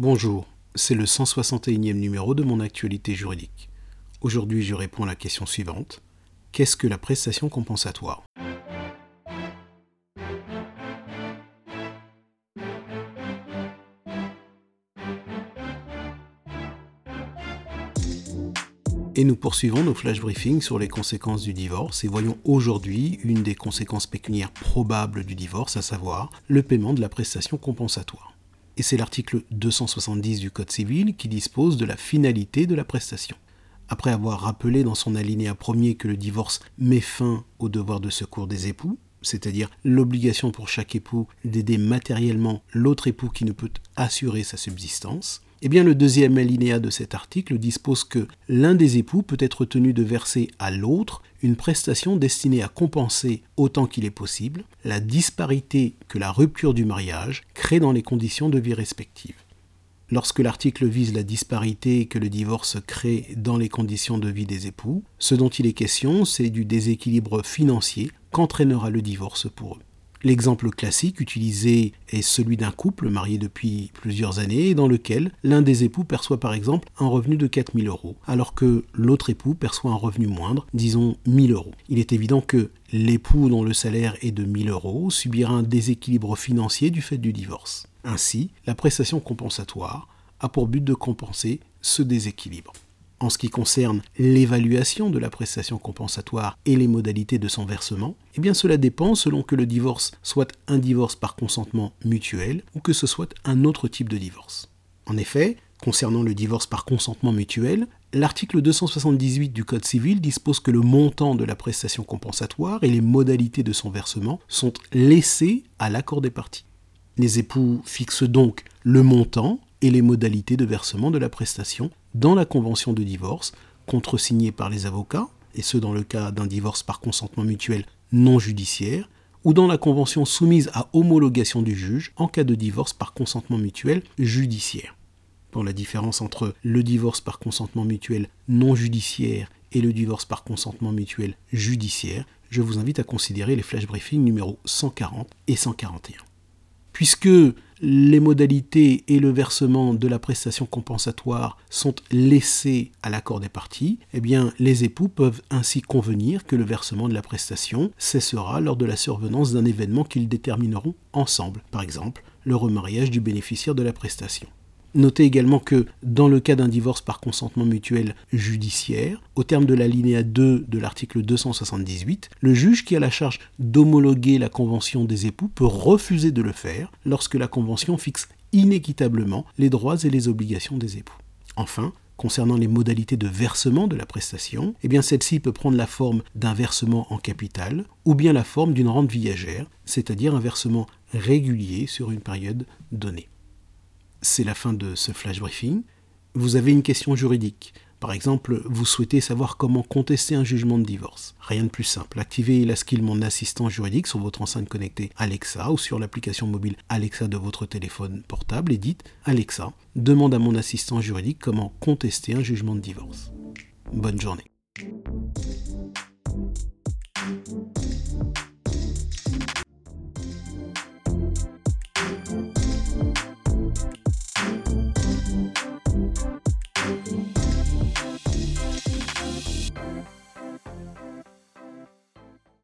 Bonjour, c'est le 161e numéro de mon actualité juridique. Aujourd'hui, je réponds à la question suivante. Qu'est-ce que la prestation compensatoire Et nous poursuivons nos flash briefings sur les conséquences du divorce et voyons aujourd'hui une des conséquences pécuniaires probables du divorce, à savoir le paiement de la prestation compensatoire et c'est l'article 270 du Code civil qui dispose de la finalité de la prestation. Après avoir rappelé dans son alinéa premier que le divorce met fin au devoir de secours des époux, c'est-à-dire l'obligation pour chaque époux d'aider matériellement l'autre époux qui ne peut assurer sa subsistance, eh bien, le deuxième alinéa de cet article dispose que l'un des époux peut être tenu de verser à l'autre une prestation destinée à compenser, autant qu'il est possible, la disparité que la rupture du mariage crée dans les conditions de vie respectives. Lorsque l'article vise la disparité que le divorce crée dans les conditions de vie des époux, ce dont il est question, c'est du déséquilibre financier qu'entraînera le divorce pour eux. L'exemple classique utilisé est celui d'un couple marié depuis plusieurs années dans lequel l'un des époux perçoit par exemple un revenu de 4000 euros, alors que l'autre époux perçoit un revenu moindre, disons 1000 euros. Il est évident que l'époux dont le salaire est de 1000 euros subira un déséquilibre financier du fait du divorce. Ainsi, la prestation compensatoire a pour but de compenser ce déséquilibre. En ce qui concerne l'évaluation de la prestation compensatoire et les modalités de son versement, eh cela dépend selon que le divorce soit un divorce par consentement mutuel ou que ce soit un autre type de divorce. En effet, concernant le divorce par consentement mutuel, l'article 278 du Code civil dispose que le montant de la prestation compensatoire et les modalités de son versement sont laissés à l'accord des parties. Les époux fixent donc le montant et les modalités de versement de la prestation dans la convention de divorce, contresignée par les avocats, et ce dans le cas d'un divorce par consentement mutuel non judiciaire, ou dans la convention soumise à homologation du juge en cas de divorce par consentement mutuel judiciaire. Pour la différence entre le divorce par consentement mutuel non judiciaire et le divorce par consentement mutuel judiciaire, je vous invite à considérer les flash briefings numéro 140 et 141. Puisque les modalités et le versement de la prestation compensatoire sont laissés à l'accord des parties, eh bien, les époux peuvent ainsi convenir que le versement de la prestation cessera lors de la survenance d'un événement qu'ils détermineront ensemble, par exemple le remariage du bénéficiaire de la prestation. Notez également que dans le cas d'un divorce par consentement mutuel judiciaire, au terme de la linéa 2 de l'article 278, le juge qui a la charge d'homologuer la convention des époux peut refuser de le faire lorsque la convention fixe inéquitablement les droits et les obligations des époux. Enfin, concernant les modalités de versement de la prestation, eh celle-ci peut prendre la forme d'un versement en capital ou bien la forme d'une rente viagère, c'est-à-dire un versement régulier sur une période donnée c'est la fin de ce flash briefing. Vous avez une question juridique. Par exemple, vous souhaitez savoir comment contester un jugement de divorce. Rien de plus simple. Activez la skill Mon assistant juridique sur votre enceinte connectée Alexa ou sur l'application mobile Alexa de votre téléphone portable et dites Alexa, demande à mon assistant juridique comment contester un jugement de divorce. Bonne journée.